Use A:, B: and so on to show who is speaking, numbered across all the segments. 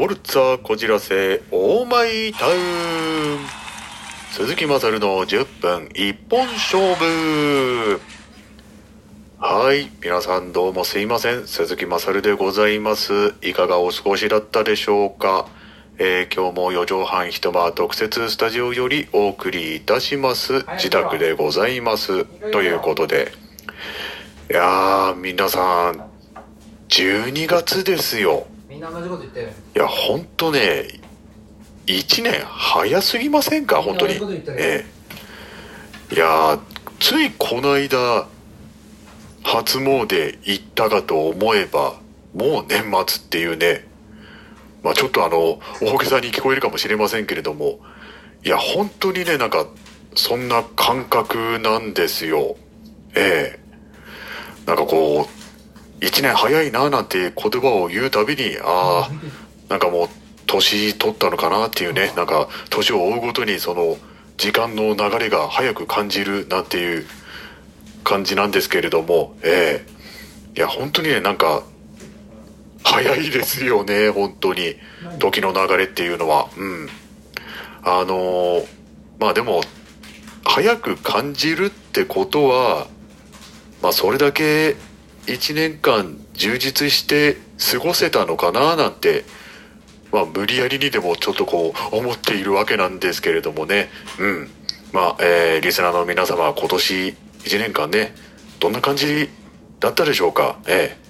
A: オルツァこじらせオーマイタウン鈴木まさるの10分一本勝負。はい皆さんどうもすいません。鈴木まさるでございます。いかがお過ごしだったでしょうか。えー今日も4畳半一間特設スタジオよりお送りいたします。自宅でございます。ということで。いやー皆さん12月ですよ
B: みんな同じこと言ってる
A: いや、ほんとね、1年早すぎませんか、本当にええ。いやー、ついこの間、初詣行ったかと思えば、もう年末っていうね、まあちょっとあの、大げさに聞こえるかもしれませんけれども、いや、本当にね、なんか、そんな感覚なんですよ。ええ。なんかこう、一年早いななんて言葉を言うたびに、ああ、なんかもう年取ったのかなっていうね、なんか年を追うごとにその時間の流れが早く感じるなんていう感じなんですけれども、ええいや、本当にね、なんか、早いですよね、本当に。時の流れっていうのは。うん。あのーまあでも、早く感じるってことは、まあそれだけ一年間充実して過ごせたのかななんて、まあ無理やりにでもちょっとこう思っているわけなんですけれどもね。うん。まあ、えー、リスナーの皆様今年一年間ね、どんな感じだったでしょうか？ええ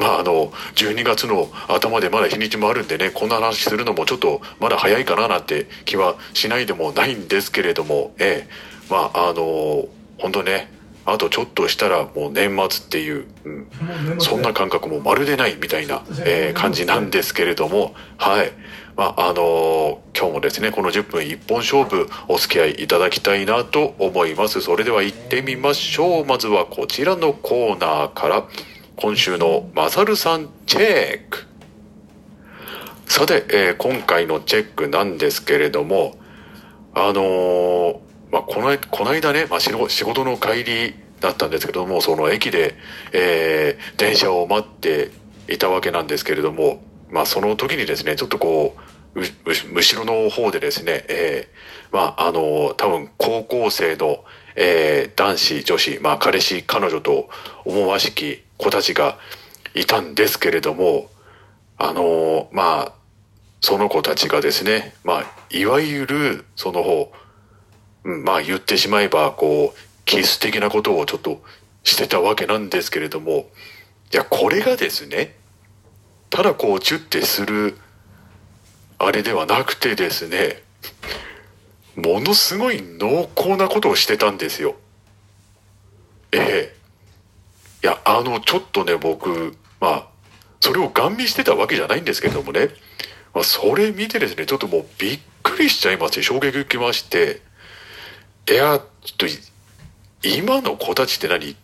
A: まああの、12月の頭でまだ日にちもあるんでね、こんな話するのもちょっとまだ早いかななんて気はしないでもないんですけれども、ええまああの、本当ね、あとちょっとしたらもう年末っていう、うん、そんな感覚もまるでないみたいな、えー感じなんですけれども、はい。まあ、あのー今日もですね、この10分一本勝負お付き合いいただきたいなと思います。それでは行ってみましょう。まずはこちらのコーナーから、今週のマサルさんチェック。さて、えー今回のチェックなんですけれども、あのーまあ、この、この間ね、まあ、仕事の帰りだったんですけども、その駅で、えー電車を待っていたわけなんですけれども、まあ、その時にですね、ちょっとこう、う、う後ろの方でですね、えーまあ、あの、多分高校生の、えー男子、女子、まあ、彼氏、彼女と思わしき子たちがいたんですけれども、あの、まあ、その子たちがですね、まあ、いわゆる、その方、まあ言ってしまえば、こう、キス的なことをちょっとしてたわけなんですけれども、いや、これがですね、ただこう、チュッてする、あれではなくてですね、ものすごい濃厚なことをしてたんですよ。ええ。いや、あの、ちょっとね、僕、まあ、それをガン見してたわけじゃないんですけどもね、まあ、それ見てですね、ちょっともうびっくりしちゃいまして、衝撃受けまして、いや、ちょっと、今の子たちって何？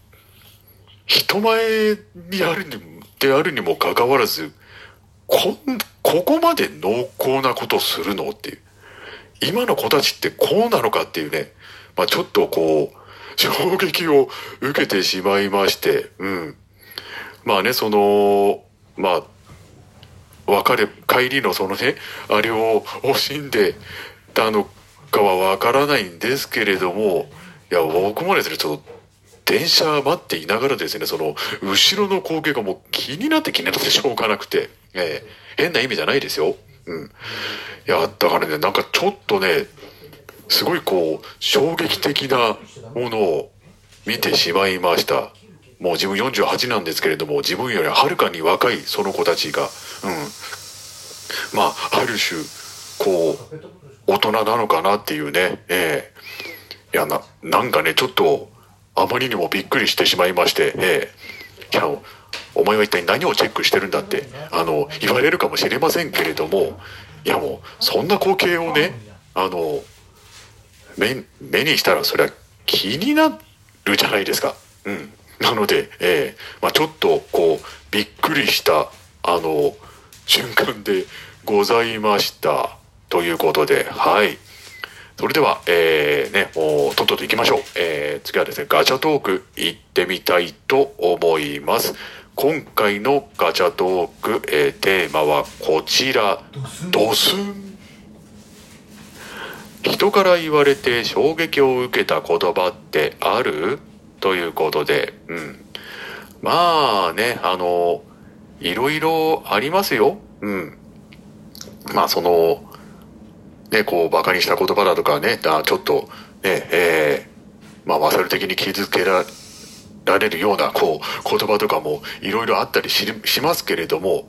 A: 人前にあるに、であるにもかかわらず、こん、ここまで濃厚なことするのっていう。今の子たちってこうなのかっていうね、まあちょっとこう、衝撃を受けてしまいまして、うん。まあね、その、まあ、別れ、帰りのそのね、あれを惜しんでたのかはわからないんですけれども、いや、僕もですね、ちょっと、電車待っていながらですね、その、後ろの光景がもう気になって気になってしょうがなくて、ええ変な意味じゃないですよ。うん。いや、だからね、なんかちょっとね、すごいこう、衝撃的なものを見てしまいました。もう自分48なんですけれども、自分よりはるかに若いその子たちが、うん。まあ、ある種、こう、大人なのかなっていうね、ええいや、な、なんかね、ちょっと、あまりにもびっくりしてしまいまして、ええいや、お前は一体何をチェックしてるんだって、あの、言われるかもしれませんけれども、いやもう、そんな光景をね、あの、目、目にしたらそれは気になるじゃないですか。うん。なので、ええまあちょっと、こう、びっくりした、あの、瞬間でございました。ということで、はい。それでは、えー、ね、もう、とっとと行きましょう。えー、次はですね、ガチャトーク行ってみたいと思います。今回のガチャトーク、えーテーマはこちら。ドスン。人から言われて衝撃を受けた言葉ってある？ということで、うん。まあね、あの、いろいろありますよ。うん。まあその、ね、こう、馬鹿にした言葉だとかね、あちょっと、ね、えー、まあ、マサル的に傷つけらられるような、こう、言葉とかもいろいろあったりししますけれども、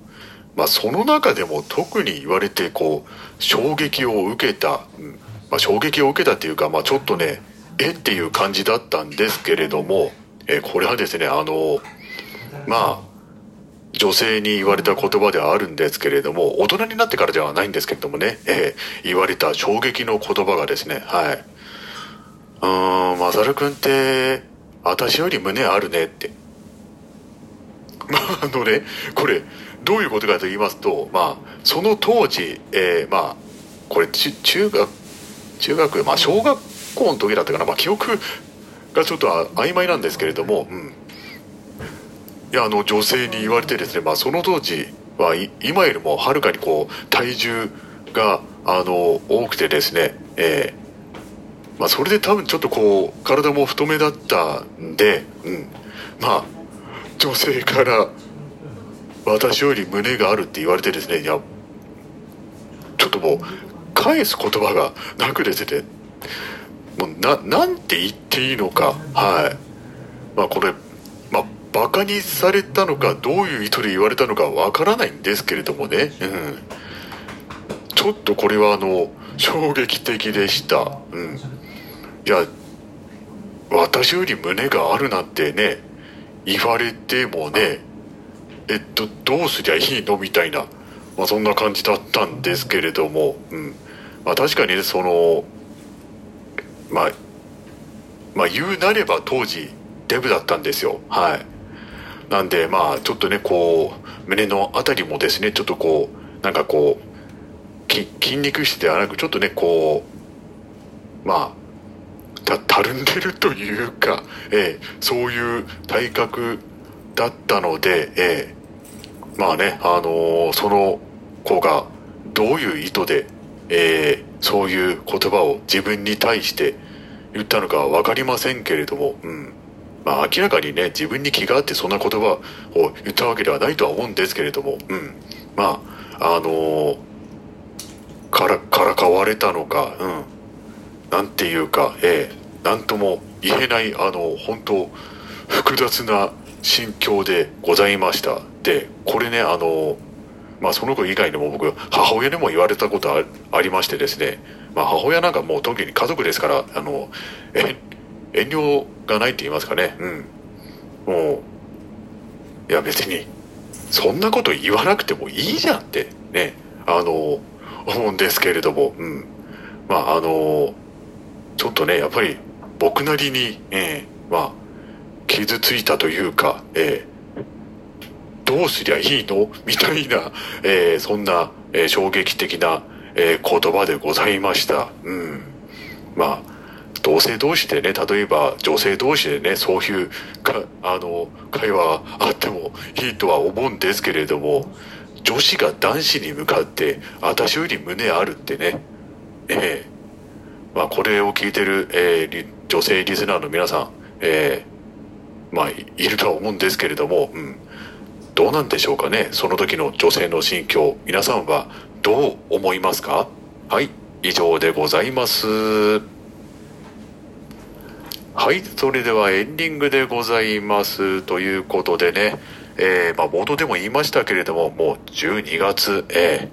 A: まあ、その中でも特に言われて、こう、衝撃を受けた、うんまあ、衝撃を受けたっていうか、まあ、ちょっとね、えっていう感じだったんですけれども、えーこれはですね、あの、まあ、女性に言われた言葉ではあるんですけれども、大人になってからではないんですけれどもね、えー言われた衝撃の言葉がですね、はい。うーん、マサル君って、私より胸あるねって。まあ、あのね、これ、どういうことかと言いますと、まあ、その当時、えーまあ、これ、中学、中学、まあ、小学校の時だったかな、まあ、記憶がちょっと曖昧なんですけれども、うん。いや、あの、女性に言われてですね、まあ、その当時は、今よりもはるかにこう、体重が、あの、多くてですね、えーまあ、それで多分ちょっとこう、体も太めだったんで、うん。まあ、女性から、私より胸があるって言われてですね、いや、ちょっともう、返す言葉がなくですね、もうな、なんて言っていいのか、はい。まあこれ、バカにされたのか、どういう意図で言われたのかわからないんですけれどもね、うん。ちょっとこれはあの、衝撃的でした。うん。いや、私より胸があるなんてね、言われてもね、えっと、どうすりゃいいのみたいな、まあそんな感じだったんですけれども、うん。まあ確かにね、その、まあ、まあ言うなれば当時デブだったんですよ。はい。なんでまあちょっとね、こう、胸のあたりもですね、ちょっとこう、なんかこう、き筋肉質ではなく、ちょっとね、こう、まあ、た、たるんでるというか、ええそういう体格だったので、ええまあね、あのーその子がどういう意図で、ええそういう言葉を自分に対して言ったのかはわかりませんけれども、うん。まあ明らかにね、自分に気があってそんな言葉を言ったわけではないとは思うんですけれども、うん。まあ、あのーから、からかわれたのか、うん。なんていうか、ええ、なんとも言えない、あの、本当複雑な心境でございました。で、これね、あの、まあその子以外にも僕、母親にも言われたことありましてですね、まあ母親なんかもう特に家族ですから、あの、え遠慮がないって言いますかね、うん。もう、いや別に、そんなこと言わなくてもいいじゃんって、ね、あの、思うんですけれども、うん。まああの、ちょっとね、やっぱり僕なりに、ええまあ、傷ついたというか、ええどうすりゃいいの？みたいな、ええそんな、えー衝撃的な、えー言葉でございました。うん。まあ、同性同士でね、例えば女性同士でね、そういうか、あの、会話あってもいいとは思うんですけれども、女子が男子に向かって、私より胸あるってね、ええまあ、これを聞いてる、えー女性リスナーの皆さん、えーまあ、いるとは思うんですけれども、うん、どうなんでしょうかね。その時の女性の心境、皆さんはどう思いますか？はい、以上でございます。はい、それではエンディングでございます。ということでね、えーまあ、冒頭でも言いましたけれども、もう12月、え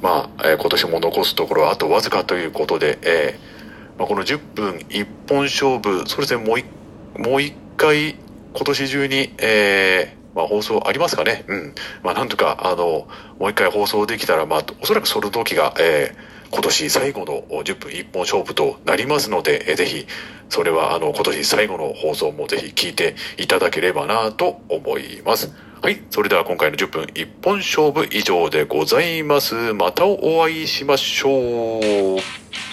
A: ーまあ、えー今年も残すところはあとわずかということで、えーまあ、この10分一本勝負、それでもう一、もう一回、今年中に、えまあ、放送ありますかねうん。まあ、なんとか、あの、もう一回放送できたら、まあ、おそらくその時が、えー今年最後の10分一本勝負となりますので、えーぜひ、それは、あの、今年最後の放送もぜひ聞いていただければなと思います。はい。それでは今回の10分一本勝負以上でございます。またお会いしましょう。